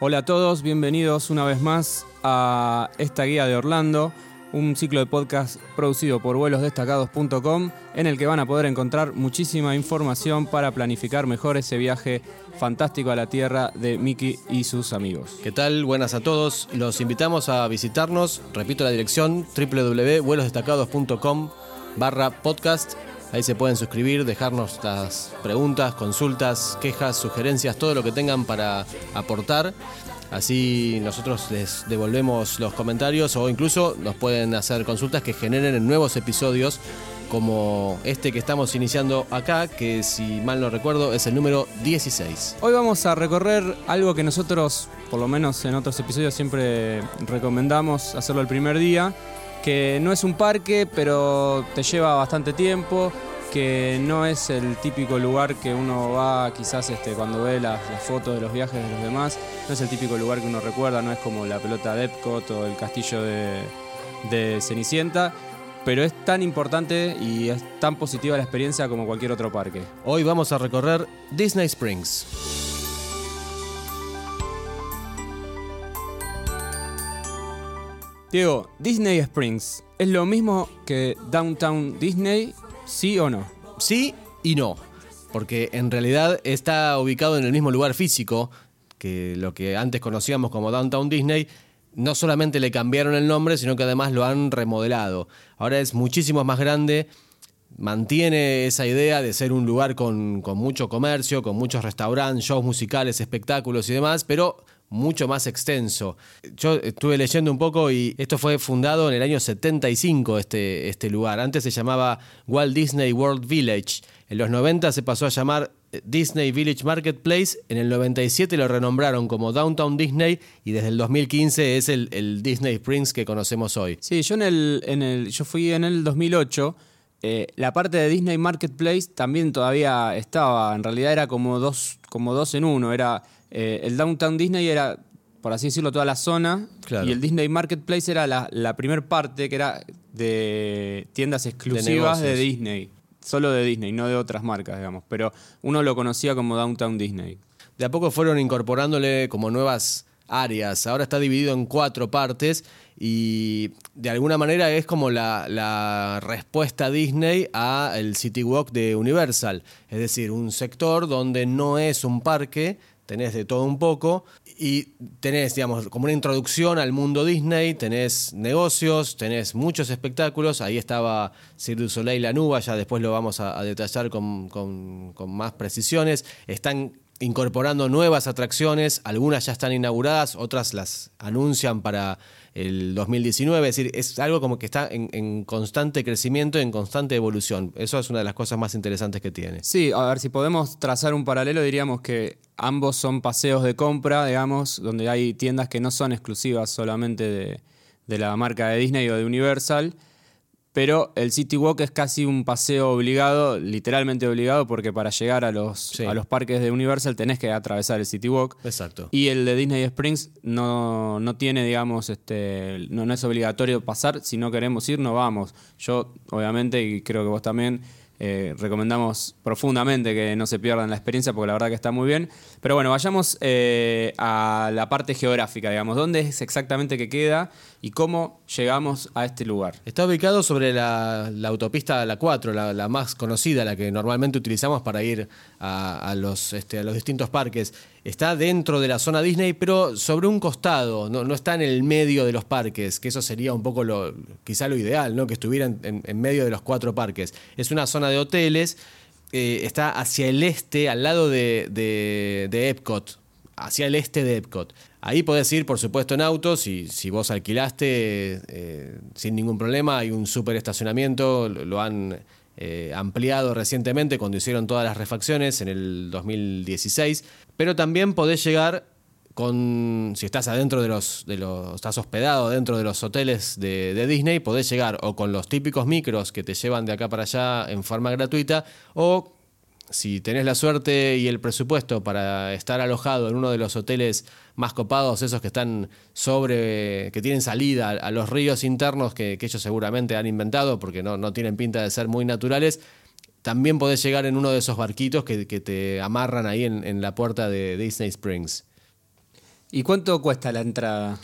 Hola a todos, bienvenidos una vez más a esta guía de Orlando, un ciclo de podcast producido por vuelosdestacados.com en el que van a poder encontrar muchísima información para planificar mejor ese viaje fantástico a la tierra de Mickey y sus amigos. ¿Qué tal? Buenas a todos. Los invitamos a visitarnos. Repito la dirección www.vuelosdestacados.com barra podcast. Ahí se pueden suscribir, dejarnos las preguntas, consultas, quejas, sugerencias, todo lo que tengan para aportar. Así nosotros les devolvemos los comentarios o incluso nos pueden hacer consultas que generen nuevos episodios como este que estamos iniciando acá, que si mal no recuerdo es el número 16. Hoy vamos a recorrer algo que nosotros, por lo menos en otros episodios, siempre recomendamos hacerlo el primer día, que no es un parque, pero te lleva bastante tiempo, que no es el típico lugar que uno va quizás este, cuando ve las, fotos de los viajes de los demás, no es el típico lugar que uno recuerda, no es como la pelota de Epcot o el castillo de, de Cenicienta, pero es tan importante y es tan positiva la experiencia como cualquier otro parque. Hoy vamos a recorrer Disney Springs. Diego, Disney Springs, ¿es lo mismo que Downtown Disney? ¿Sí o no? Sí y no, porque en realidad está ubicado en el mismo lugar físico que lo que antes conocíamos como Downtown Disney, no solamente le cambiaron el nombre, sino que además lo han remodelado. Ahora es muchísimo más grande, mantiene esa idea de ser un lugar con, con mucho comercio, con muchos restaurantes, shows musicales, espectáculos y demás, pero mucho más extenso. Yo estuve leyendo un poco y esto fue fundado en el año 75, este, este lugar. Antes se llamaba Walt Disney World Village. En los 90 se pasó a llamar eh, Disney Village Marketplace. En el 97 lo renombraron como Downtown Disney y desde el 2015 es el, Disney Springs que conocemos hoy. Sí, yo, en el, en el, yo fui en el 2008. Eh, la parte de Disney Marketplace también todavía estaba. En realidad era como dos, como dos en uno. Era eh, el Downtown Disney era, por así decirlo, toda la zona. Y el Disney Marketplace era la, la primera parte que era de tiendas exclusivas de, Disney. Solo de Disney, no de otras marcas, digamos. Pero uno lo conocía como Downtown Disney. De a poco fueron incorporándole como nuevas áreas. Ahora está dividido en cuatro partes y de alguna manera es como la, respuesta Disney a el City Walk de Universal. Es decir, un sector donde no es un parque, tenés de todo un poco y tenés, digamos, como una introducción al mundo Disney, tenés negocios, tenés muchos espectáculos, ahí estaba Cirque du Soleil La Nuba, ya después lo vamos a, detallar con, con, con más precisiones, están incorporando nuevas atracciones, algunas ya están inauguradas, otras las anuncian para el 2019, es decir, es algo como que está en, constante crecimiento, en constante evolución. Eso es una de las cosas más interesantes que tiene. Sí, a ver, si podemos trazar un paralelo, diríamos que ambos son paseos de compra, digamos, donde hay tiendas que no son exclusivas solamente de, de la marca de Disney o de Universal, pero el City Walk es casi un paseo obligado, literalmente obligado, porque para llegar a los, a los parques de Universal tenés que atravesar el City Walk. Exacto. Y el de Disney Springs no, no tiene, digamos, este, no, no es obligatorio pasar. Si no queremos ir, no vamos. Yo, obviamente, y creo que vos también, eh, recomendamos profundamente que no se pierdan la experiencia porque la verdad que está muy bien. Pero bueno, vayamos eh, a la parte geográfica, digamos. ¿Dónde es exactamente que queda y cómo llegamos a este lugar? Está ubicado sobre la, autopista La 4, la, más conocida, la que normalmente utilizamos para ir a, los, este, a los distintos parques. Está dentro de la zona Disney, pero sobre un costado, no, está en el medio de los parques, que eso sería un poco lo, quizá lo ideal, ¿no? que estuviera en, en medio de los cuatro parques. Es una zona de hoteles, eh, está hacia el este, al lado de, de, Epcot, hacia el este de Epcot. Ahí podés ir, por supuesto, en auto, si, si vos alquilaste eh, sin ningún problema, hay un super estacionamiento, lo, han eh, ampliado recientemente cuando hicieron todas las refacciones en el 2016, pero también podés llegar con, si estás adentro de los, de los, estás hospedado dentro de los hoteles de, Disney, podés llegar o con los típicos micros que te llevan de acá para allá en forma gratuita, o si tenés la suerte y el presupuesto para estar alojado en uno de los hoteles más copados, esos que están sobre, que tienen salida a los ríos internos que, ellos seguramente han inventado porque no, no, tienen pinta de ser muy naturales, también podés llegar en uno de esos barquitos que, te amarran ahí en, en la puerta de Disney Springs. ¿Y cuánto cuesta la entrada?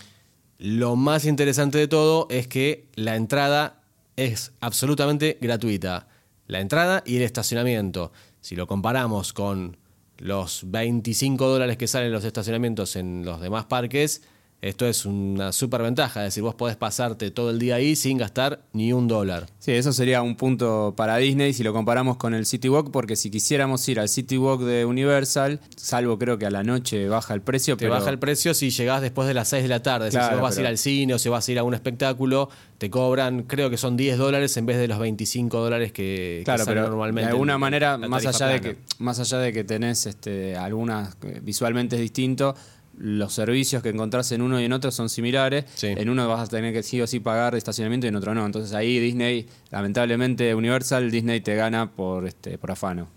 Lo más interesante de todo es que la entrada es absolutamente gratuita. La entrada y el estacionamiento. Si lo comparamos con los 25 dólares que salen los estacionamientos en los demás parques, esto es una super ventaja, es decir, vos podés pasarte todo el día ahí sin gastar ni un dólar. Sí, eso sería un punto para Disney si lo comparamos con el City Walk, porque si quisiéramos ir al City Walk de Universal, salvo creo que a la noche baja el precio. Te baja el precio si llegás después de las 6 de la tarde. si vos vas a ir al cine o si vas a ir a un espectáculo, te cobran, creo que son 10 dólares en vez de los 25 dólares que, claro, pero normalmente. De alguna manera, más allá, de que, más allá de que tenés este, algunas eh, visualmente es distinto los servicios que encontrás en uno y en otro son similares. En uno vas a tener que sí o sí pagar estacionamiento y en otro no. Entonces ahí Disney, lamentablemente Universal, Disney te gana por, este, por afano.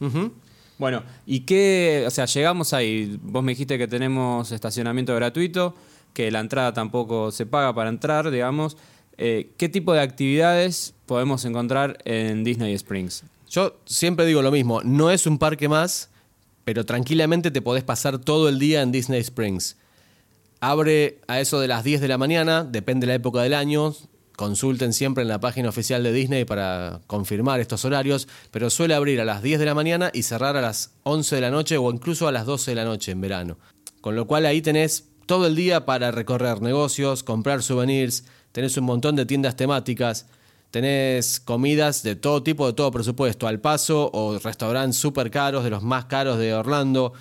Bueno, ¿y qué? O sea, llegamos ahí. Vos me dijiste que tenemos estacionamiento gratuito, que la entrada tampoco se paga para entrar, digamos. Eh, ¿Qué tipo de actividades podemos encontrar en Disney Springs? Yo siempre digo lo mismo, no es un parque más pero tranquilamente te podés pasar todo el día en Disney Springs. Abre a eso de las 10 de la mañana, depende de la época del año. Consulten siempre en la página oficial de Disney para confirmar estos horarios, pero suele abrir a las 10 de la mañana y cerrar a las 11 de la noche o incluso a las 12 de la noche en verano. Con lo cual ahí tenés todo el día para recorrer negocios, comprar souvenirs, tenés un montón de tiendas temáticas. Tenés comidas de todo tipo, de todo presupuesto, al paso o restaurantes súper caros, de los más caros de Orlando.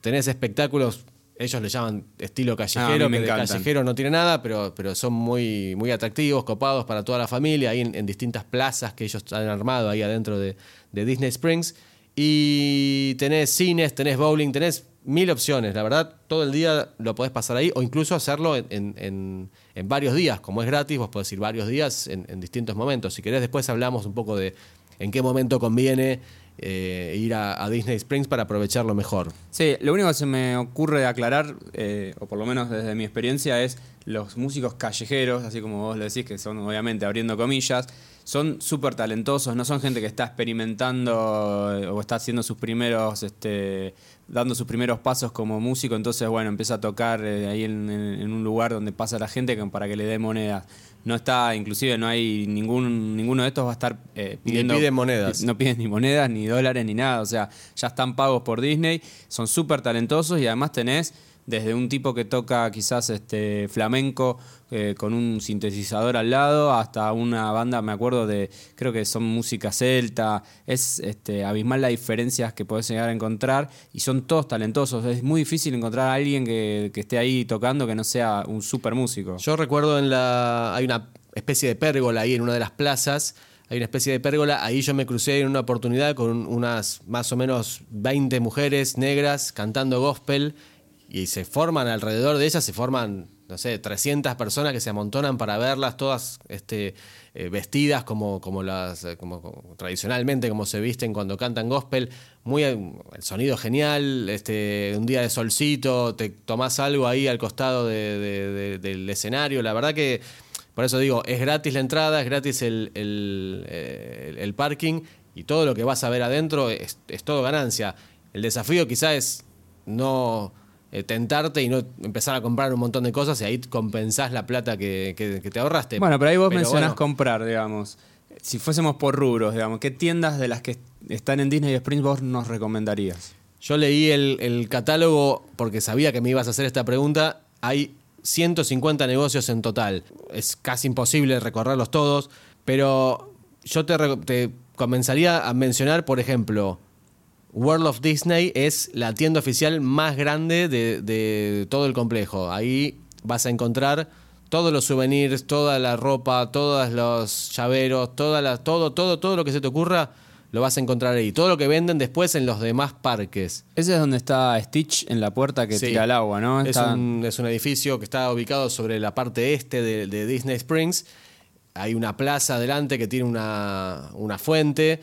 Tenés espectáculos, ellos le llaman estilo callejero, que de callejero no tiene nada, pero, pero son muy, muy atractivos, copados para toda la familia, ahí en, distintas plazas que ellos han armado ahí adentro de, de Disney Springs. Y tenés cines, tenés bowling, tenés mil opciones. La verdad, todo el día lo podés pasar ahí o incluso hacerlo en, varios días. Como es gratis, vos podés ir varios días en, distintos momentos. Si querés, después hablamos un poco de en qué momento conviene eh, ir a, Disney Springs para aprovecharlo mejor. Sí, lo único que se me ocurre aclarar, eh, o por lo menos desde mi experiencia, es los músicos callejeros, así como vos lo decís, que son obviamente abriendo comillas, son súper talentosos, no son gente que está experimentando eh, o está haciendo sus primeros, este, dando sus primeros pasos como músico, entonces bueno, empieza a tocar eh, ahí en, un lugar donde pasa la gente para que le dé monedas. No está, inclusive no hay ningún, ninguno de estos va a estar eh, pidiendo... Ni pide monedas. No piden ni monedas, ni dólares, ni nada, o sea, ya están pagos por Disney, son súper talentosos y además tenés desde un tipo que toca quizás este flamenco eh, con un sintetizador al lado hasta una banda, me acuerdo de, creo que son música celta, es este, abismal las diferencias que podés llegar a encontrar y son todos talentosos, es muy difícil encontrar a alguien que, esté ahí tocando que no sea un super músico. Yo recuerdo en la, hay una especie de pérgola ahí en una de las plazas, hay una especie de pérgola. Ahí yo me crucé en una oportunidad con unas más o menos 20 mujeres negras cantando gospel y se forman alrededor de ellas, se forman, no sé, 300 personas que se amontonan para verlas, todas este, eh, vestidas como, como, las, eh, como, tradicionalmente, como se visten cuando cantan gospel. Muy, el sonido genial, este, un día de solcito, te tomás algo ahí al costado del escenario. La verdad que, por eso digo, es gratis la entrada, es gratis el, el, eh, el parking y todo lo que vas a ver adentro es, es todo ganancia. El desafío quizás es no eh, tentarte y no empezar a comprar un montón de cosas y ahí compensás la plata que, te ahorraste. Bueno, pero ahí vos mencionás comprar, digamos. Si fuésemos por rubros, digamos, ¿qué tiendas de las que están en Disney Springs vos nos recomendarías? Yo leí el, catálogo porque sabía que me ibas a hacer esta pregunta. Hay 150 negocios en total. Es casi imposible recorrerlos todos, pero yo te, te comenzaría a mencionar, por ejemplo, World of Disney es la tienda oficial más grande de, todo el complejo. Ahí vas a encontrar todos los souvenirs, toda la ropa, todos los llaveros, toda todo, todo, todo lo que se te ocurra, lo vas a encontrar ahí. Todo lo que venden después en los demás parques. Ese es donde está Stitch en la puerta que tira el agua, ¿no? Es, un, edificio que está ubicado sobre la parte este de, Disney Springs. Hay una plaza adelante que tiene una, una fuente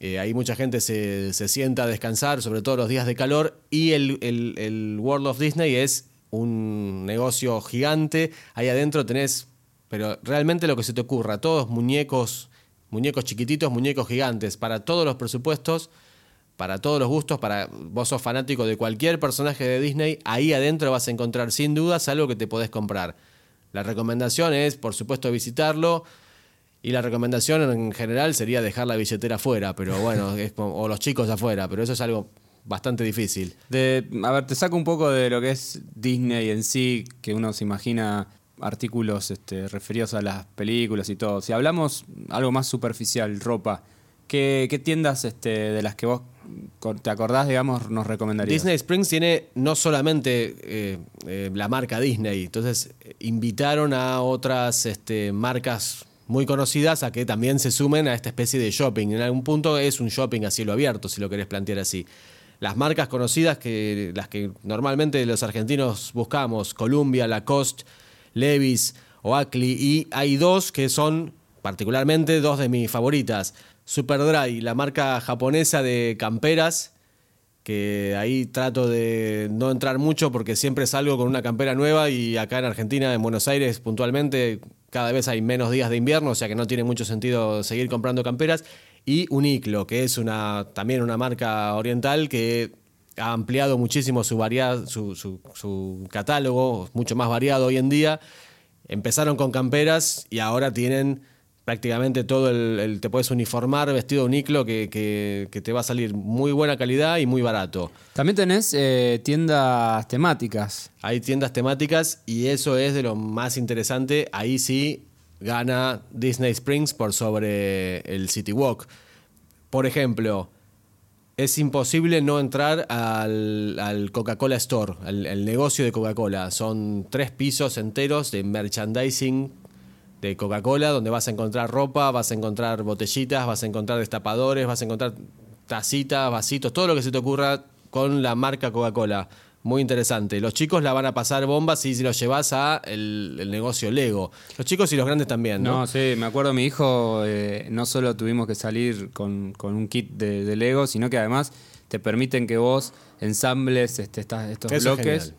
eh, ahí mucha gente se, sienta a descansar, sobre todo los días de calor. Y el, World of Disney es un negocio gigante. Ahí adentro tenés, pero realmente lo que se te ocurra, todos muñecos, muñecos chiquititos, muñecos gigantes, para todos los presupuestos. para todos los gustos, para vos sos fanático de cualquier personaje de Disney, ahí adentro vas a encontrar sin dudas algo que te podés comprar. La recomendación es, por supuesto, visitarlo. Y la recomendación en general sería dejar la billetera afuera, pero bueno, o los chicos afuera, pero eso es algo bastante difícil. De, a ver, te saco un poco de lo que es Disney en sí, que uno se imagina artículos este, referidos a las películas y todo. Si hablamos algo más superficial, ropa, ¿qué, tiendas este, de las que vos te acordás, digamos, nos recomendarías? Disney Springs tiene no solamente eh, eh, la marca Disney, entonces invitaron a otras este, marcas muy conocidas a que también se sumen a esta especie de shopping. En algún punto es un shopping a cielo abierto, si lo querés plantear así. Las marcas conocidas, que las que normalmente los argentinos buscamos, Columbia, Lacoste, Levis o Ackley, y hay dos que son particularmente dos de mis favoritas. Superdry, la marca japonesa de camperas, que ahí trato de no entrar mucho porque siempre salgo con una campera nueva y acá en Argentina, en Buenos Aires puntualmente, cada vez hay menos días de invierno, o sea que no tiene mucho sentido seguir comprando camperas. Y Uniclo, que es una, también una marca oriental que ha ampliado muchísimo su, su, su, catálogo, mucho más variado hoy en día. Empezaron con camperas y ahora tienen prácticamente todo el, te puedes uniformar vestido uniclo que, que, te va a salir muy buena calidad y muy barato. También tenés eh, tiendas temáticas. Hay tiendas temáticas y eso es de lo más interesante. Ahí sí gana Disney Springs por sobre el City Walk. Por ejemplo, es imposible no entrar al, Coca-Cola Store, al, negocio de Coca-Cola. Son tres pisos enteros de merchandising de Coca-Cola, donde vas a encontrar ropa, vas a encontrar botellitas, vas a encontrar destapadores, vas a encontrar tacitas, vasitos, todo lo que se te ocurra con la marca Coca-Cola. Muy interesante. Los chicos la van a pasar bombas si los llevas a el, negocio Lego. Los chicos y los grandes también, ¿no? No, sí, me acuerdo mi hijo, eh, no solo tuvimos que salir con, un kit de, Lego, sino que además te permiten que vos ensambles este, estos bloques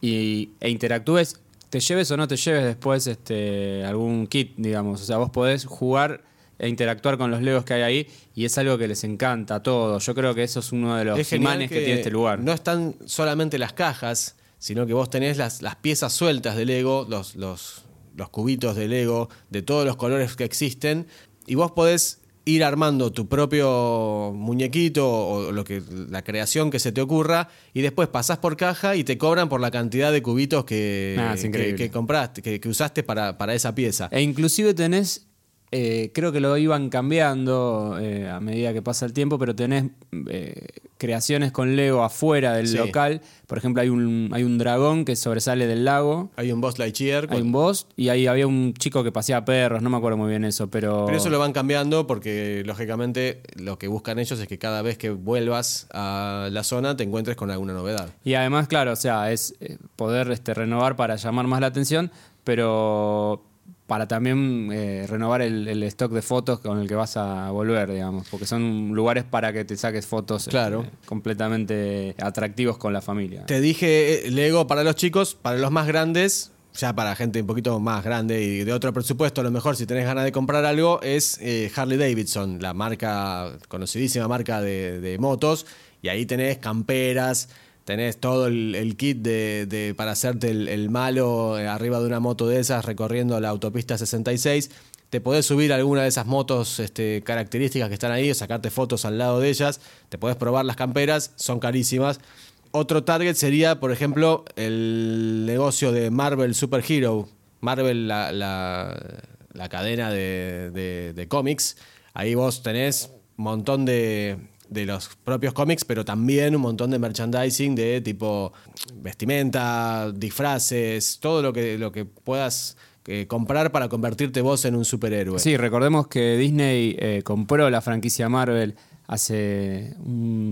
y, e interactúes, te lleves o no te lleves después este, algún kit, digamos. O sea, vos podés jugar e interactuar con los legos que hay ahí y es algo que les encanta a todos. Yo creo que eso es uno de los imanes que, tiene este lugar. No están solamente las cajas, sino que vos tenés las, las piezas sueltas de Lego, los, los, los cubitos de Lego, de todos los colores que existen, y vos podés ir armando tu propio muñequito o lo que la creación que se te ocurra y después pasás por caja y te cobran por la cantidad de cubitos que, ah, que, compraste, que, que, usaste para, para esa pieza. E inclusive tenés eh, creo que lo iban cambiando eh, a medida que pasa el tiempo, pero tenés eh, creaciones con Lego afuera del local. Por ejemplo, hay un, hay un dragón que sobresale del lago. Hay un boss Lightyear. Hay un boss y ahí había un chico que paseaba perros, no me acuerdo muy bien eso, pero... Pero eso lo van cambiando porque, lógicamente, lo que buscan ellos es que cada vez que vuelvas a la zona te encuentres con alguna novedad. Y además, claro, o sea, es poder este, renovar para llamar más la atención, pero para también eh, renovar el, stock de fotos con el que vas a volver, digamos, porque son lugares para que te saques fotos este, completamente atractivos con la familia. Te dije eh, Lego para los chicos, para los más grandes, ya para gente un poquito más grande y de otro presupuesto, a lo mejor si tenés ganas de comprar algo, es eh, Harley Davidson, la marca, conocidísima marca de motos, y ahí tenés camperas, tenés todo el, kit de, para hacerte el, malo eh, arriba de una moto de esas recorriendo la autopista 66. Te podés subir alguna de esas motos este, características que están ahí, sacarte fotos al lado de ellas. Te podés probar las camperas, son carísimas. Otro target sería, por ejemplo, el negocio de Marvel Super Hero. Marvel, la, la, cadena de, de cómics. Ahí vos tenés un montón de, de los propios cómics, pero también un montón de merchandising de tipo vestimenta, disfraces, todo lo que, lo que puedas eh, comprar para convertirte vos en un superhéroe. Sí, recordemos que Disney eh, compró la franquicia Marvel hace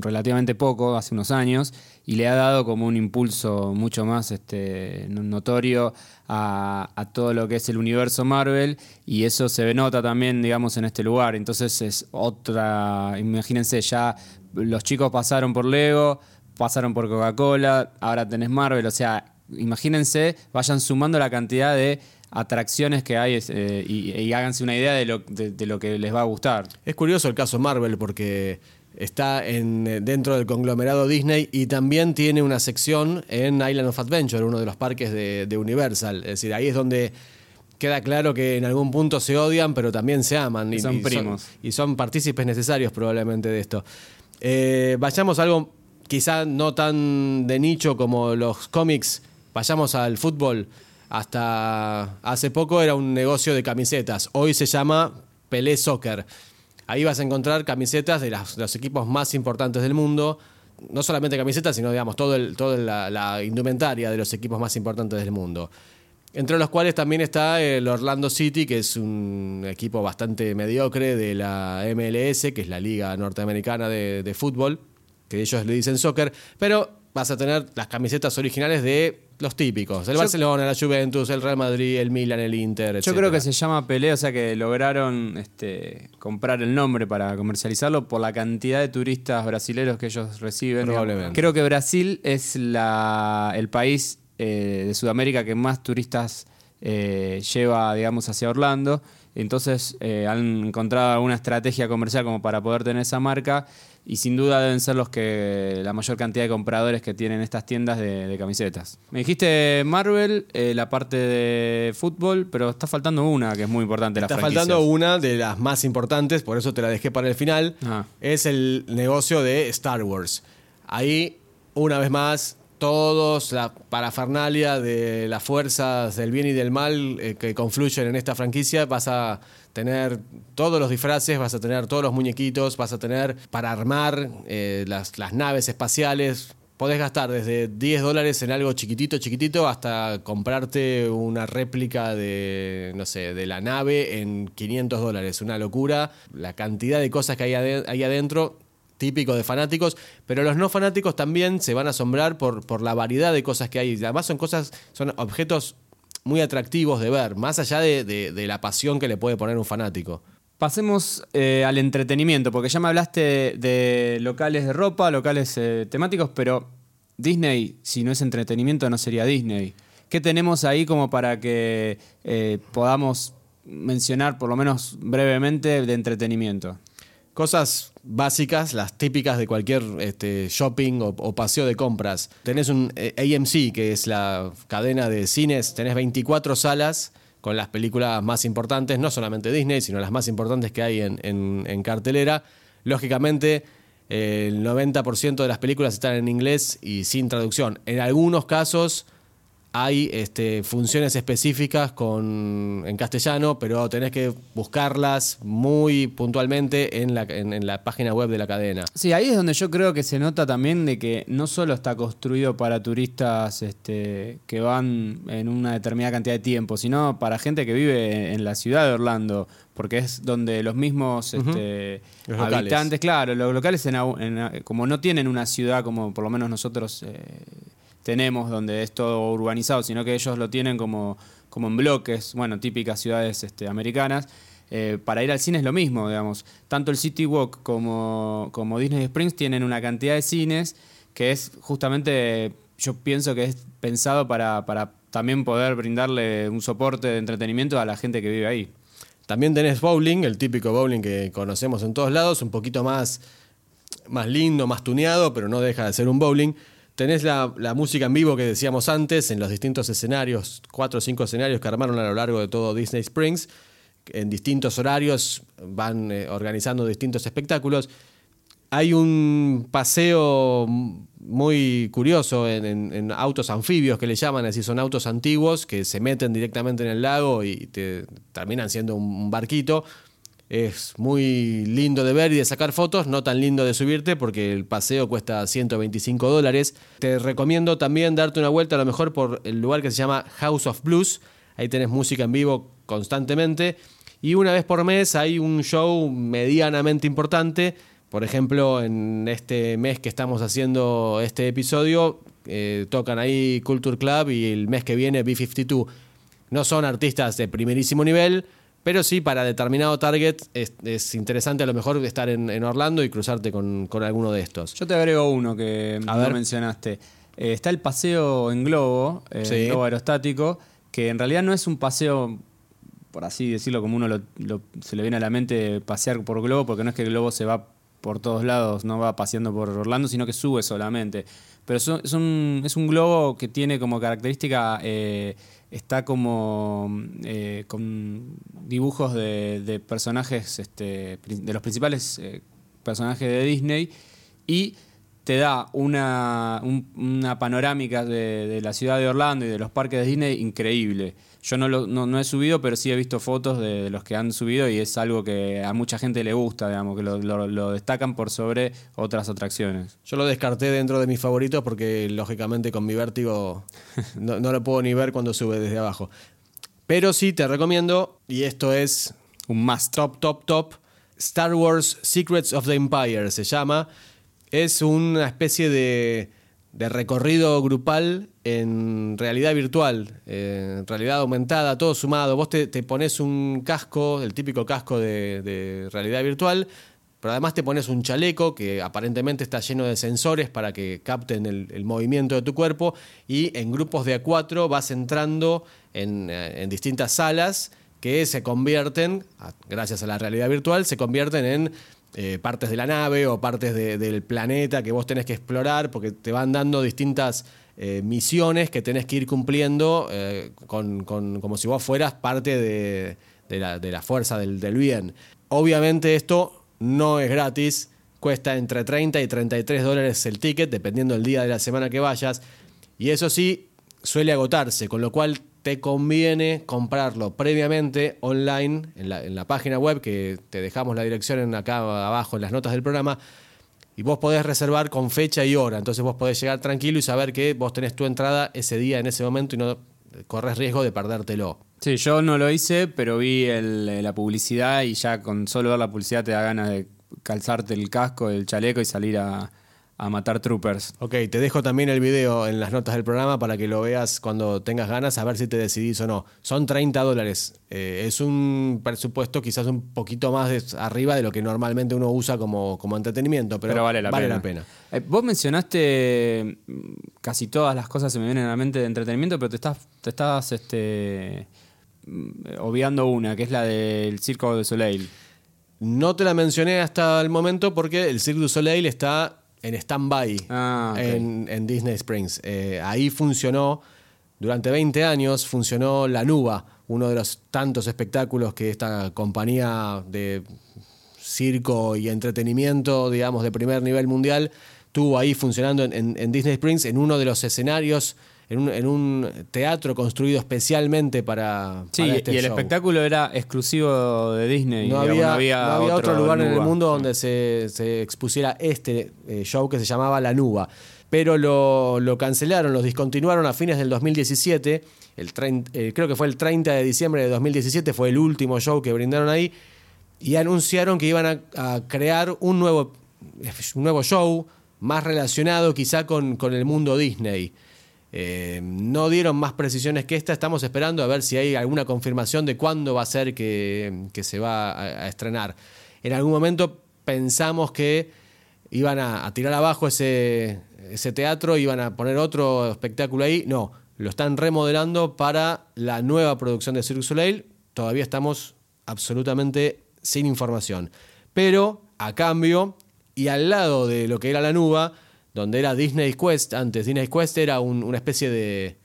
relativamente poco, hace unos años, y le ha dado como un impulso mucho más este, notorio a, todo lo que es el universo Marvel, y eso se nota también, digamos, en este lugar. Entonces es otra, imagínense, ya los chicos pasaron por Lego, pasaron por Coca-Cola, ahora tenés Marvel, o sea, imagínense, vayan sumando la cantidad de atracciones que hay eh, y, háganse una idea de lo, de, lo que les va a gustar. Es curioso el caso Marvel porque está en, eh, dentro del conglomerado Disney y también tiene una sección en Island of Adventure, uno de los parques de, de Universal. Es decir, ahí es donde queda claro que en algún punto se odian, pero también se aman. Y son primos. y son partícipes necesarios probablemente de esto. Eh, vayamos a algo quizá no tan de nicho como los cómics, vayamos al fútbol. Hasta hace poco era un negocio de camisetas, hoy se llama Pelé Soccer. Ahí vas a encontrar camisetas de, los equipos más importantes del mundo, no solamente camisetas, sino digamos toda todo la, la indumentaria de los equipos más importantes del mundo. Entre los cuales también está el Orlando City, que es un equipo bastante mediocre de la MLS, que es la liga norteamericana de, fútbol, que ellos le dicen soccer, pero vas a tener las camisetas originales de los típicos, el Barcelona, la Juventus, el Real Madrid, el Milan, el Inter, etc. Yo creo que se llama Pelé, o sea que lograron este, comprar el nombre para comercializarlo por la cantidad de turistas brasileños que ellos reciben. Probablemente. Creo que Brasil es la, el país eh, de Sudamérica que más turistas eh, lleva, digamos, hacia Orlando. Entonces eh, han encontrado una estrategia comercial como para poder tener esa marca y sin duda deben ser los que la mayor cantidad de compradores que tienen estas tiendas de, camisetas. Me dijiste Marvel, la parte de fútbol, pero está faltando una que es muy importante. Está faltando una de las más importantes, por eso te la dejé para el final. Ah. Es el negocio de Star Wars. Ahí, una vez más, todos, la parafernalia de las fuerzas del bien y del mal eh, que confluyen en esta franquicia, vas a tener todos los disfraces, vas a tener todos los muñequitos, vas a tener para armar eh, las, las, naves espaciales. Podés gastar desde 10 dólares en algo chiquitito, chiquitito, hasta comprarte una réplica de, no sé, de la nave en 500 dólares. Una locura. La cantidad de cosas que hay adentro típico de fanáticos, pero los no fanáticos también se van a asombrar por, por la variedad de cosas que hay. Además son cosas, son objetos muy atractivos de ver, más allá de, la pasión que le puede poner un fanático. Pasemos eh, al entretenimiento, porque ya me hablaste de, locales de ropa, locales eh, temáticos, pero Disney, si no es entretenimiento, no sería Disney. ¿Qué tenemos ahí como para que eh, podamos mencionar, por lo menos brevemente, de entretenimiento? Cosas básicas, las típicas de cualquier este, shopping o, paseo de compras. Tenés un eh, AMC, que es la cadena de cines, tenés 24 salas con las películas más importantes, no solamente Disney, sino las más importantes que hay en, cartelera. Lógicamente, el 90% de las películas están en inglés y sin traducción. En algunos casos hay este, funciones específicas con, en castellano, pero tenés que buscarlas muy puntualmente en la, en, la, página web de la cadena. Sí, ahí es donde yo creo que se nota también de que no solo está construido para turistas este, que van en una determinada cantidad de tiempo, sino para gente que vive en la ciudad de Orlando, porque es donde los mismos este, habitantes, claro, los locales como no tienen una ciudad como por lo menos nosotros... Eh, tenemos, donde es todo urbanizado, sino que ellos lo tienen como, como en bloques, bueno, típicas ciudades este, americanas. Eh, para ir al cine es lo mismo, digamos. Tanto el City Walk como, como Disney Springs tienen una cantidad de cines que es justamente, yo pienso que es pensado para, para también poder brindarle un soporte de entretenimiento a la gente que vive ahí. También tenés bowling, el típico bowling que conocemos en todos lados, un poquito más, más lindo, más tuneado, pero no deja de ser un bowling. Tenés la, música en vivo que decíamos antes, en los distintos escenarios, cuatro o cinco escenarios que armaron a lo largo de todo Disney Springs. En distintos horarios van eh, organizando distintos espectáculos. Hay un paseo muy curioso en, autos anfibios que le llaman, así son autos antiguos que se meten directamente en el lago y te terminan siendo un barquito. Es muy lindo de ver y de sacar fotos, no tan lindo de subirte porque el paseo cuesta 125 dólares. Te recomiendo también darte una vuelta a lo mejor por el lugar que se llama House of Blues. Ahí tenés música en vivo constantemente. Y una vez por mes hay un show medianamente importante. Por ejemplo, en este mes que estamos haciendo este episodio, eh, tocan ahí Culture Club y el mes que viene B52. No son artistas de primerísimo nivel, pero sí, para determinado target es, interesante a lo mejor estar en, Orlando y cruzarte con, alguno de estos. Yo te agrego uno que no mencionaste. Eh, está el paseo en globo, eh, globo aerostático, que en realidad no es un paseo, por así decirlo, como uno se le viene a la mente pasear por globo, porque no es que el globo se va por todos lados, no va paseando por Orlando, sino que sube solamente. Pero es un, es un globo que tiene como característica, eh, está como eh, con dibujos de, personajes, este, de los principales eh, personajes de Disney, y te da una, una panorámica de, de, la ciudad de Orlando y de los parques de Disney increíble. Yo no, lo, no, he subido, pero sí he visto fotos de, los que han subido y es algo que a mucha gente le gusta, digamos, que lo, destacan por sobre otras atracciones. Yo lo descarté dentro de mis favoritos porque, lógicamente, con mi vértigo no, lo puedo ni ver cuando sube desde abajo. Pero sí te recomiendo, y esto es un más top, top, top, Star Wars Secrets of the Empire se llama. Es una especie de de recorrido grupal en realidad virtual, en realidad aumentada, todo sumado. Vos te, pones un casco, el típico casco de, realidad virtual, pero además te pones un chaleco que aparentemente está lleno de sensores para que capten el, movimiento de tu cuerpo y en grupos de a cuatro vas entrando en, en distintas salas que se convierten, gracias a la realidad virtual, se convierten en eh, partes de la nave o partes del planeta que vos tenés que explorar, porque te van dando distintas eh, misiones que tenés que ir cumpliendo eh, con, como si vos fueras parte de, la, fuerza del, del, bien. Obviamente esto no es gratis, cuesta entre 30 y 33 dólares el ticket, dependiendo del día de la semana que vayas, y eso sí, suele agotarse, con lo cual te conviene comprarlo previamente online en la, página web, que te dejamos la dirección en acá abajo en las notas del programa, y vos podés reservar con fecha y hora. Entonces vos podés llegar tranquilo y saber que vos tenés tu entrada ese día, en ese momento, y no corres riesgo de perdértelo. Sí, yo no lo hice, pero vi la publicidad y ya con solo ver la publicidad te da ganas de calzarte el casco, el chaleco y salir a, a matar troopers. Ok, te dejo también el video en las notas del programa para que lo veas cuando tengas ganas, a ver si te decidís o no. Son 30 dólares. Eh, es un presupuesto quizás un poquito más arriba de lo que normalmente uno usa como, como entretenimiento, pero, vale la pena. Eh, vos mencionaste mm, casi todas las cosas se me vienen a la mente de entretenimiento, pero te estás, te estás este, mm, obviando una, que es la del Circo de Soleil. No te la mencioné hasta el momento porque el Cirque du Soleil está en stand-by ah, en, Disney Springs. Eh, ahí funcionó, durante 20 años, funcionó La Nuba, uno de los tantos espectáculos que esta compañía de circo y entretenimiento, digamos, de primer nivel mundial, tuvo ahí funcionando en Disney Springs, en uno de los escenarios en un, teatro construido especialmente para, sí, este y el espectáculo era exclusivo de Disney. No, había, otro, lugar en el mundo donde se, expusiera este eh, show que se llamaba La Nuba. Pero lo, cancelaron, lo discontinuaron a fines del 2017. El eh, creo que fue el 30 de diciembre de 2017, fue el último show que brindaron ahí. Y anunciaron que iban a, crear un nuevo, un nuevo show más relacionado quizá con, con el mundo Disney. Eh, no dieron más precisiones que esta, estamos esperando a ver si hay alguna confirmación de cuándo va a ser que, se va a, estrenar. En algún momento pensamos que iban a, tirar abajo ese, ese teatro, iban a poner otro espectáculo ahí. No, lo están remodelando para la nueva producción de Cirque Soleil. Todavía estamos absolutamente sin información. Pero a cambio, y al lado de lo que era la nuba, donde era Disney Quest antes. Disney Quest era una especie de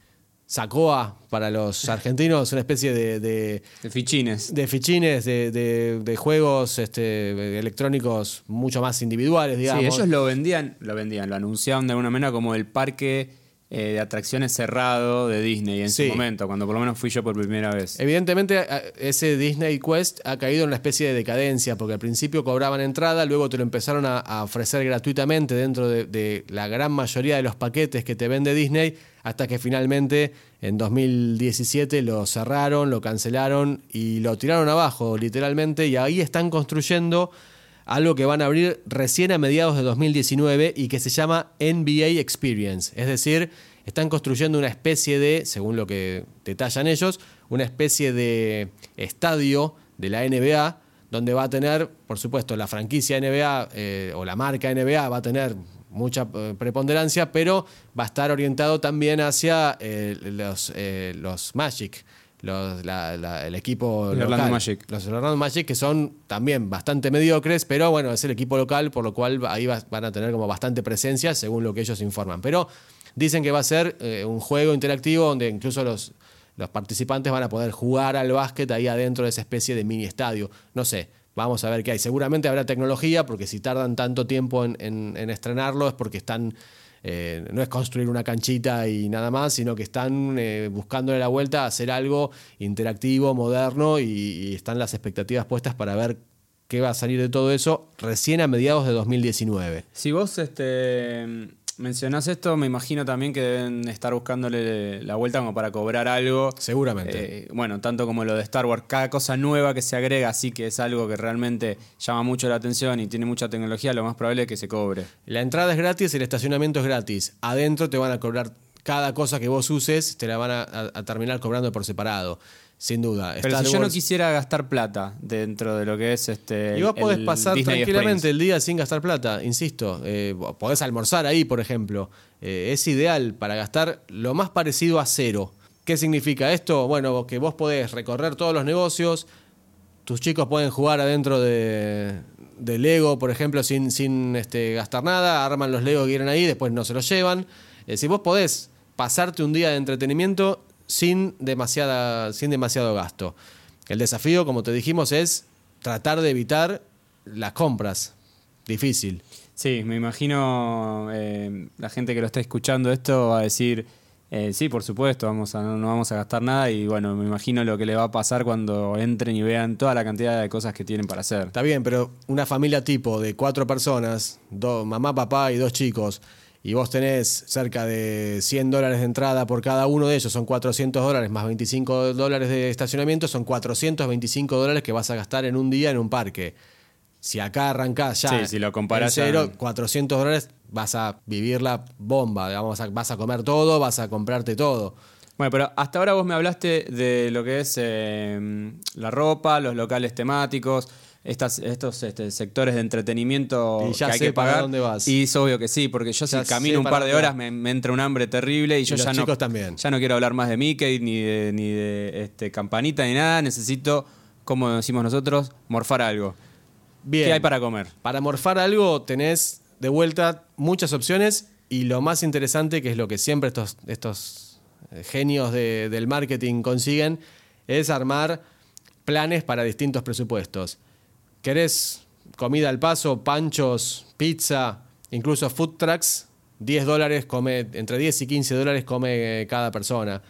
sacoa para los argentinos, una especie de... De, fichines. De fichines, de, juegos este, electrónicos mucho más individuales, digamos. Sí, ellos lo vendían, lo vendían, lo anunciaban de alguna manera como el parque eh, de atracciones cerrado de Disney en su momento, cuando por lo menos fui yo por primera vez. Evidentemente, ese Disney Quest ha caído en una especie de decadencia, porque al principio cobraban entrada, luego te lo empezaron a, ofrecer gratuitamente dentro de, la gran mayoría de los paquetes que te vende Disney, hasta que finalmente en 2017 lo cerraron, lo cancelaron y lo tiraron abajo, literalmente, y ahí están construyendo algo que van a abrir recién a mediados de 2019 y que se llama NBA Experience. Es decir, están construyendo una especie de, según lo que detallan ellos, una especie de estadio de la NBA donde va a tener, por supuesto, la franquicia NBA eh, o la marca NBA va a tener mucha eh, preponderancia, pero va a estar orientado también hacia eh, los, los Magic, los- la- la- el equipo El. Orlando Magic. Los Orlando Magic que son también bastante mediocres, pero bueno, es el equipo local, por lo cual ahí va- van a tener como bastante presencia según lo que ellos informan. Pero dicen que va a ser eh, un juego interactivo donde incluso los, los participantes van a poder jugar al básquet ahí adentro de esa especie de mini estadio. No sé, vamos a ver qué hay. Seguramente habrá tecnología, porque si tardan tanto tiempo en, en- en estrenarlo es porque están... eh, no es construir una canchita y nada más, sino que están eh, buscándole la vuelta a hacer algo interactivo, moderno y, y están las expectativas puestas para ver qué va a salir de todo eso recién a mediados de 2019. Si vos este, mencionás esto, me imagino también que deben estar buscándole la vuelta como para cobrar algo. Seguramente. Eh, bueno, tanto como lo de Star Wars, cada cosa nueva que se agrega, así que es algo que realmente llama mucho la atención y tiene mucha tecnología, lo más probable es que se cobre. La entrada es gratis, el estacionamiento es gratis. Adentro te van a cobrar cada cosa que vos uses, te la van a, a- a terminar cobrando por separado. Sin duda. Pero Star si yo no quisiera gastar plata dentro de lo que es este. Y vos podés el pasar Disney tranquilamente Springs. el día sin gastar plata, insisto. Eh, podés almorzar ahí, por ejemplo. Eh, es ideal para gastar lo más parecido a cero. ¿Qué significa esto? Bueno, que vos podés recorrer todos los negocios, tus chicos pueden jugar adentro de, de Lego, por ejemplo, sin, sin este, gastar nada, arman los Lego que quieren ahí, después no se los llevan. Es decir, vos podés pasarte un día de entretenimiento sin, demasiada, sin demasiado gasto. El desafío, como te dijimos, es tratar de evitar las compras. Difícil. Sí, me imagino eh, la gente que lo está escuchando esto va a decir, eh, sí, por supuesto, vamos a, no vamos a gastar nada y bueno, me imagino lo que le va a pasar cuando entren y vean toda la cantidad de cosas que tienen para hacer. Está bien, pero una familia tipo de cuatro personas, do- mamá, papá y dos chicos, y vos tenés cerca de 100 dólares de entrada por cada uno de ellos, son 400 dólares más 25 dólares de estacionamiento, son 425 dólares que vas a gastar en un día en un parque. Si acá arrancás ya Sí, si lo comparás en cero, a- 400 dólares vas a vivir la bomba, digamos, vas a- vas a comer todo, vas a comprarte todo. Bueno, pero hasta ahora vos me hablaste de lo que es eh, la ropa, los locales temáticos, estas, estos este, sectores de entretenimiento Y ya que hay sé que para pagar. dónde vas. Y es obvio que sí, porque yo Ya si camino un par de horas me, me entra un hambre terrible y yo los ya no, también. ya no quiero hablar más de Mickey ni de, ni de este, campanita ni nada. Necesito, como decimos nosotros, morfar algo. Bien. ¿Qué hay para comer? Para morfar algo tenés de vuelta muchas opciones y lo más interesante, que es lo que siempre estos, estos eh, genios de- del marketing consiguen, es armar planes para distintos presupuestos. ¿Querés comida al paso, panchos, pizza, incluso food trucks? 10 dólares come, entre 10 y 15 dólares come eh, cada persona.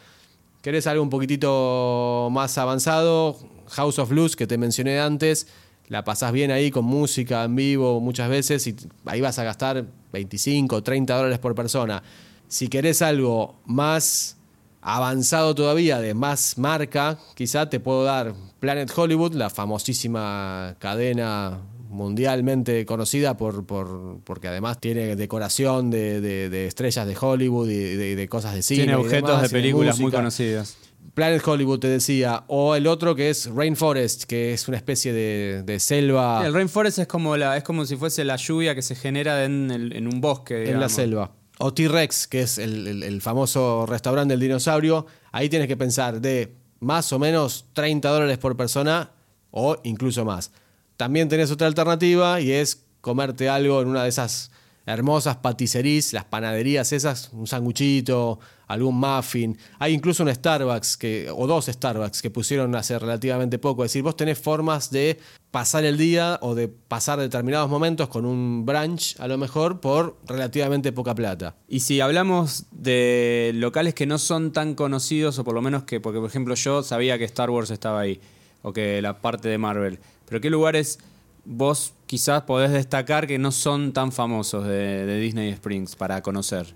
¿Querés algo un poquitito más avanzado? House of Blues, que te mencioné antes, la pasás bien ahí con música en vivo muchas veces y ahí vas a gastar 25, 30 dólares por persona. Si querés algo más avanzado todavía, de más marca, quizá te puedo dar Planet Hollywood, la famosísima cadena mundialmente conocida por, por- porque además tiene decoración de, de- de estrellas de Hollywood y de, de cosas de cine. Tiene y objetos demás, de películas muy conocidas. Planet Hollywood te decía, o el otro que es Rainforest, que es una especie de, de selva El rainforest es como, la, es como si fuese la lluvia que se genera en, el- en un bosque. en la selva. O T-Rex, que es el, famoso restaurante del dinosaurio, ahí tienes que pensar de más o menos 30 dólares por persona o incluso más. También tenés otra alternativa y es comerte algo en una de esas hermosas paticerías, las panaderías esas, un sanguchito, algún muffin. Hay incluso un Starbucks que, o dos Starbucks que pusieron hace relativamente poco. Es decir, vos tenés formas de pasar el día o de pasar determinados momentos con un brunch a lo mejor por relativamente poca plata. Y si hablamos de locales que no son tan conocidos, o por lo menos que, porque por ejemplo yo sabía que Star Wars estaba ahí, o que la parte de Marvel, pero ¿qué lugares vos quizás podés destacar que no son tan famosos de, de Disney Springs para conocer?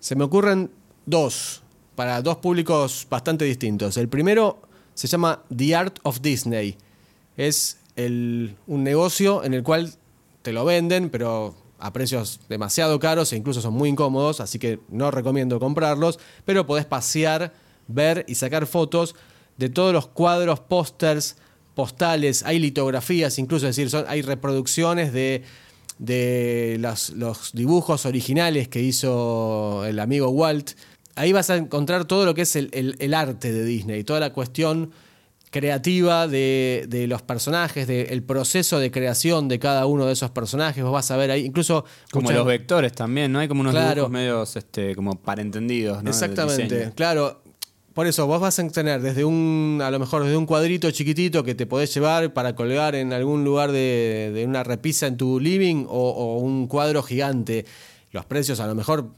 Se me ocurren dos, para dos públicos bastante distintos. El primero se llama The Art of Disney. Es un negocio en el cual te lo venden, pero a precios demasiado caros e incluso son muy incómodos, así que no recomiendo comprarlos, pero podés pasear, ver y sacar fotos de todos los cuadros, pósters, postales, hay litografías, incluso es decir, son, hay reproducciones de, de los dibujos originales que hizo el amigo Walt. ahí vas a encontrar todo lo que es el, el- el arte de Disney, toda la cuestión creativa de, de los personajes, del proceso de creación de cada uno de esos personajes. Vos vas a ver ahí, incluso... Como los vectores también, ¿no? Hay como unos Claro. dibujos medios este, como para entendidos, ¿no? Exactamente, claro. Por eso vos vas a tener desde un, a lo mejor desde un cuadrito chiquitito que te podés llevar para colgar en algún lugar de, de una repisa en tu living o, o un cuadro gigante. Los precios a lo mejor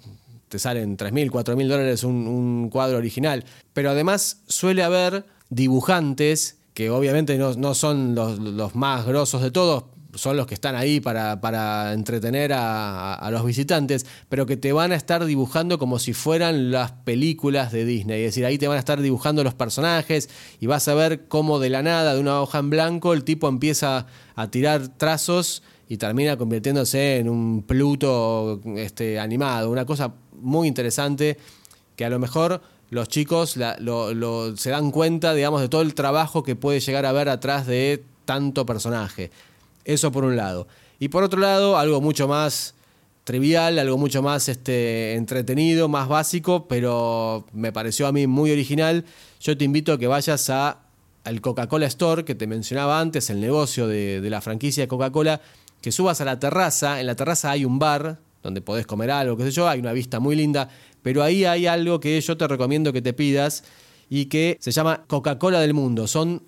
te salen 3.000, 4.000 dólares un, un cuadro original. Pero además suele haber dibujantes que obviamente no, no son los, los más grosos de todos, son los que están ahí para, para entretener a, a- los visitantes, pero que te van a estar dibujando como si fueran las películas de Disney. Es decir, ahí te van a estar dibujando los personajes y vas a ver cómo de la nada, de una hoja en blanco, el tipo empieza a tirar trazos y termina convirtiéndose en un Pluto este, animado. Una cosa muy interesante que a lo mejor los chicos se dan cuenta, digamos, de todo el trabajo que puede llegar a haber atrás de tanto personaje. Eso por un lado. Y por otro lado, algo mucho más trivial, algo mucho más este, entretenido, más básico, pero me pareció a mí muy original. Yo te invito a que vayas a, al Coca-Cola Store, que te mencionaba antes, el negocio de, de la franquicia de Coca-Cola, que subas a la terraza. En la terraza hay un bar donde podés comer algo, qué sé yo, hay una vista muy linda, pero ahí hay algo que yo te recomiendo que te pidas y que se llama Coca-Cola del Mundo. Son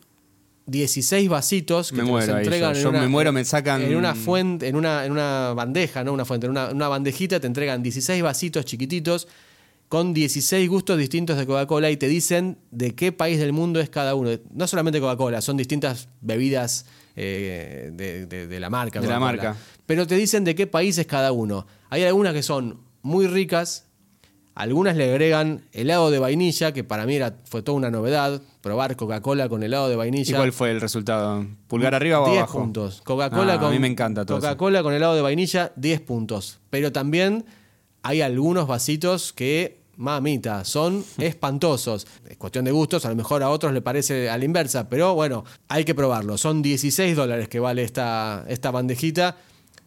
16 vasitos que Me te muero entregan yo- en una, me muero, me sacan- en una fuente, en una, en una bandeja, no una fuente, en una, una bandejita te entregan 16 vasitos chiquititos con 16 gustos distintos de Coca-Cola y te dicen de qué país del mundo es cada uno. No solamente Coca-Cola, son distintas bebidas eh, de, de- de la marca. De la marca. Pero te dicen de qué país es cada uno. Hay algunas que son muy ricas, algunas le agregan helado de vainilla, que para mí era, fue toda una novedad, probar Coca-Cola con helado de vainilla. ¿Y cuál fue el resultado? ¿Pulgar arriba o 10 abajo? puntos. Coca-Cola Ah, con A mí me encanta todo. Coca-Cola con helado de vainilla, 10 puntos. Pero también hay algunos vasitos que, mamita, son espantosos. Es cuestión de gustos, a lo mejor a otros le parece a la inversa, pero bueno, hay que probarlo. Son 16 dólares que vale esta, esta bandejita.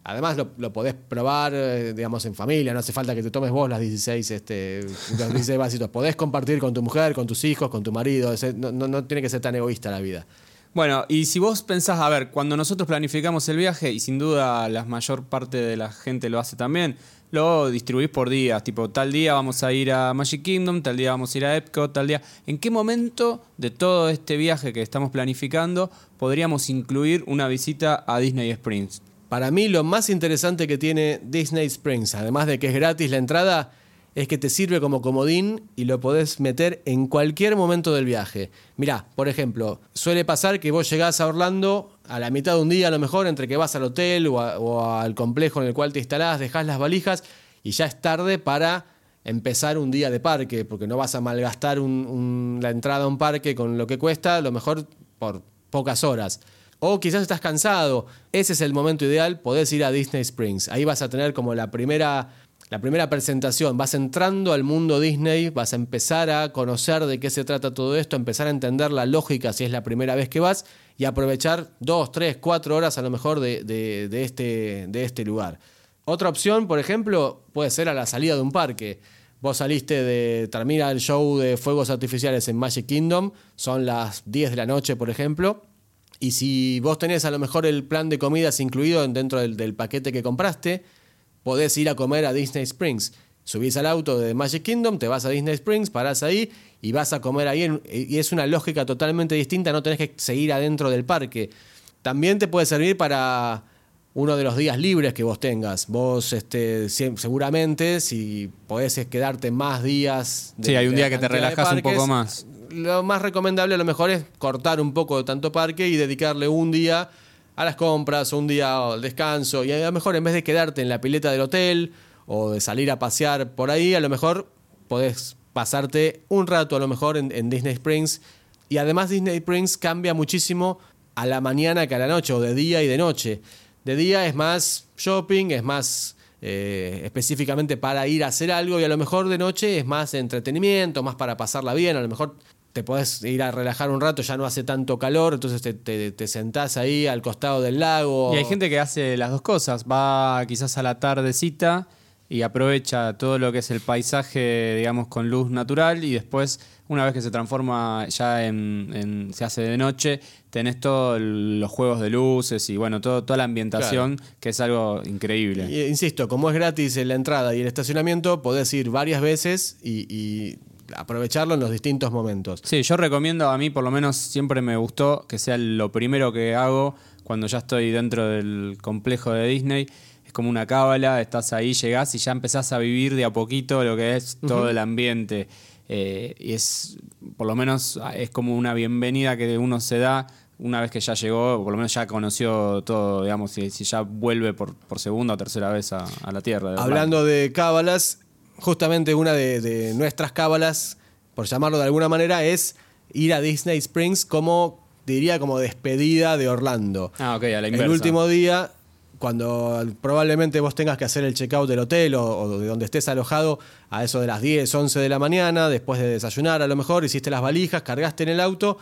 Además lo, lo podés probar, eh, digamos, en familia, no hace falta que te tomes vos las 16, este, los 16 vasitos. Podés compartir con tu mujer, con tus hijos, con tu marido. No tiene que ser tan egoísta la vida. Bueno, y si vos pensás, a ver, cuando nosotros planificamos el viaje, y sin duda la mayor parte de la gente lo hace también, lo distribuís por días, tipo tal día vamos a ir a Magic Kingdom, tal día vamos a ir a Epcot, tal día. ¿En qué momento de todo este viaje que estamos planificando podríamos incluir una visita a Disney Springs? Para mí lo más interesante que tiene Disney Springs, además de que es gratis la entrada, es que te sirve como comodín y lo podés meter en cualquier momento del viaje. Mirá, por ejemplo, suele pasar que vos llegás a Orlando a la mitad de un día a lo mejor, entre que vas al hotel o, al complejo en el cual te instalás, dejás las valijas y ya es tarde para empezar un día de parque, porque no vas a malgastar la entrada a un parque con lo que cuesta, a lo mejor por pocas horas. O quizás estás cansado. Ese es el momento ideal. Podés ir a Disney Springs. Ahí vas a tener como la primera, la primera presentación. Vas entrando al mundo Disney, vas a empezar a conocer de qué se trata todo esto, empezar a entender la lógica si es la primera vez que vas y aprovechar dos, tres, cuatro horas a lo mejor de, de- este, de este lugar. Otra opción, por ejemplo, puede ser a la salida de un parque. Vos saliste de. termina el show de fuegos artificiales en Magic Kingdom, son las 10 de la noche, por ejemplo. Y si vos tenés a lo mejor el plan de comidas incluido dentro del, del paquete que compraste, podés ir a comer a Disney Springs. Subís al auto de Magic Kingdom, te vas a Disney Springs, parás ahí y vas a comer ahí. en- y es una lógica totalmente distinta, no tenés que seguir adentro del parque. También te puede servir para uno de los días libres que vos tengas. Vos, este, seguramente, si podés quedarte más días. de- Sí, hay un día que te relajás un poco más. Lo más recomendable a lo mejor es cortar un poco de tanto parque y dedicarle un día a las compras, un día al descanso. Y a lo mejor en vez de quedarte en la pileta del hotel o de salir a pasear por ahí, a lo mejor podés pasarte un rato a lo mejor en, Disney Springs. Y además Disney Springs cambia muchísimo a la mañana que a la noche, o de día y de noche. De día es más shopping, es más eh, específicamente para ir a hacer algo y a lo mejor de noche es más entretenimiento, más para pasarla bien, a lo mejor te podés ir a relajar un rato, ya no hace tanto calor, entonces te, te- te sentás ahí al costado del lago. Y hay gente que hace las dos cosas. Va quizás a la tardecita y aprovecha todo lo que es el paisaje, digamos, con luz natural y después, una vez que se transforma ya en, se hace de noche, tenés todos los juegos de luces y bueno, todo, toda la ambientación, que es algo increíble. insisto, como es gratis la entrada y el estacionamiento, podés ir varias veces y aprovecharlo en los distintos momentos. Sí, yo recomiendo, a mí por lo menos siempre me gustó que sea lo primero que hago cuando ya estoy dentro del complejo de Disney. Es como una cábala, estás ahí, llegás y ya empezás a vivir de a poquito lo que es todo el ambiente. Eh, y es, por lo menos, es como una bienvenida que uno se da una vez que ya llegó, por lo menos ya conoció todo, digamos, si, ya vuelve por, segunda o tercera vez a, la Tierra. Hablando de cábalas, justamente una de, nuestras cábalas, por llamarlo de alguna manera, es ir a Disney Springs como, diría, como despedida de Orlando. Ah, ok, a la inversa. El último día, cuando probablemente vos tengas que hacer el checkout del hotel o, de donde estés alojado a eso de las 10, 11 de la mañana, después de desayunar a lo mejor, hiciste las valijas, cargaste en el auto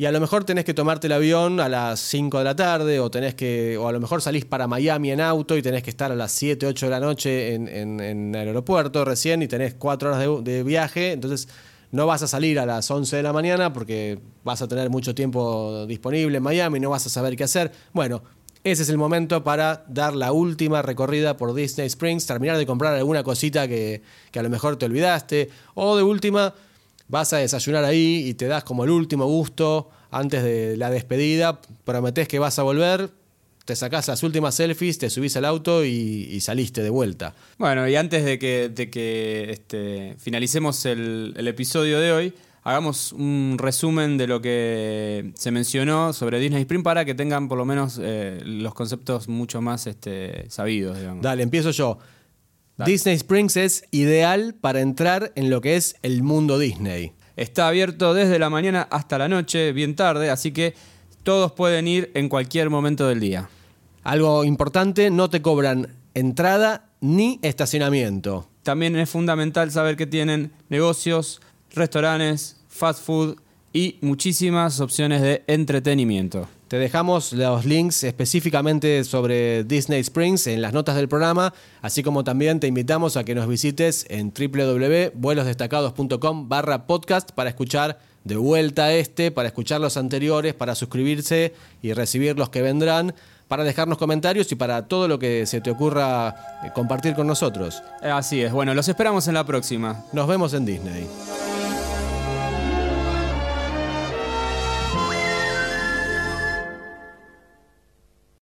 y a lo mejor tenés que tomarte el avión a las 5 de la tarde, o tenés que, o a lo mejor salís para Miami en auto y tenés que estar a las 7, 8 de la noche en, el aeropuerto recién y tenés 4 horas de, viaje. Entonces no vas a salir a las 11 de la mañana porque vas a tener mucho tiempo disponible en Miami, no vas a saber qué hacer. Bueno, ese es el momento para dar la última recorrida por Disney Springs, terminar de comprar alguna cosita que, que a lo mejor te olvidaste, o de última vas a desayunar ahí y te das como el último gusto antes de la despedida, prometés que vas a volver, te sacás las últimas selfies, te subís al auto y, saliste de vuelta. Bueno, y antes de que, de que este, finalicemos el, episodio de hoy, hagamos un resumen de lo que se mencionó sobre Disney Spring para que tengan por lo menos eh, los conceptos mucho más este, sabidos. Dale, empiezo yo. Disney Springs es ideal para entrar en lo que es el mundo Disney. Está abierto desde la mañana hasta la noche, bien tarde, así que todos pueden ir en cualquier momento del día. Algo importante, no te cobran entrada ni estacionamiento. También es fundamental saber que tienen negocios, restaurantes, fast food y muchísimas opciones de entretenimiento. Te dejamos los links específicamente sobre Disney Springs en las notas del programa, así como también te invitamos a que nos visites en www.vuelosdestacados.com barra podcast para escuchar de vuelta este, para escuchar los anteriores, para suscribirse y recibir los que vendrán, para dejarnos comentarios y para todo lo que se te ocurra eh, compartir con nosotros. Así es, bueno, los esperamos en la próxima. Nos vemos en Disney.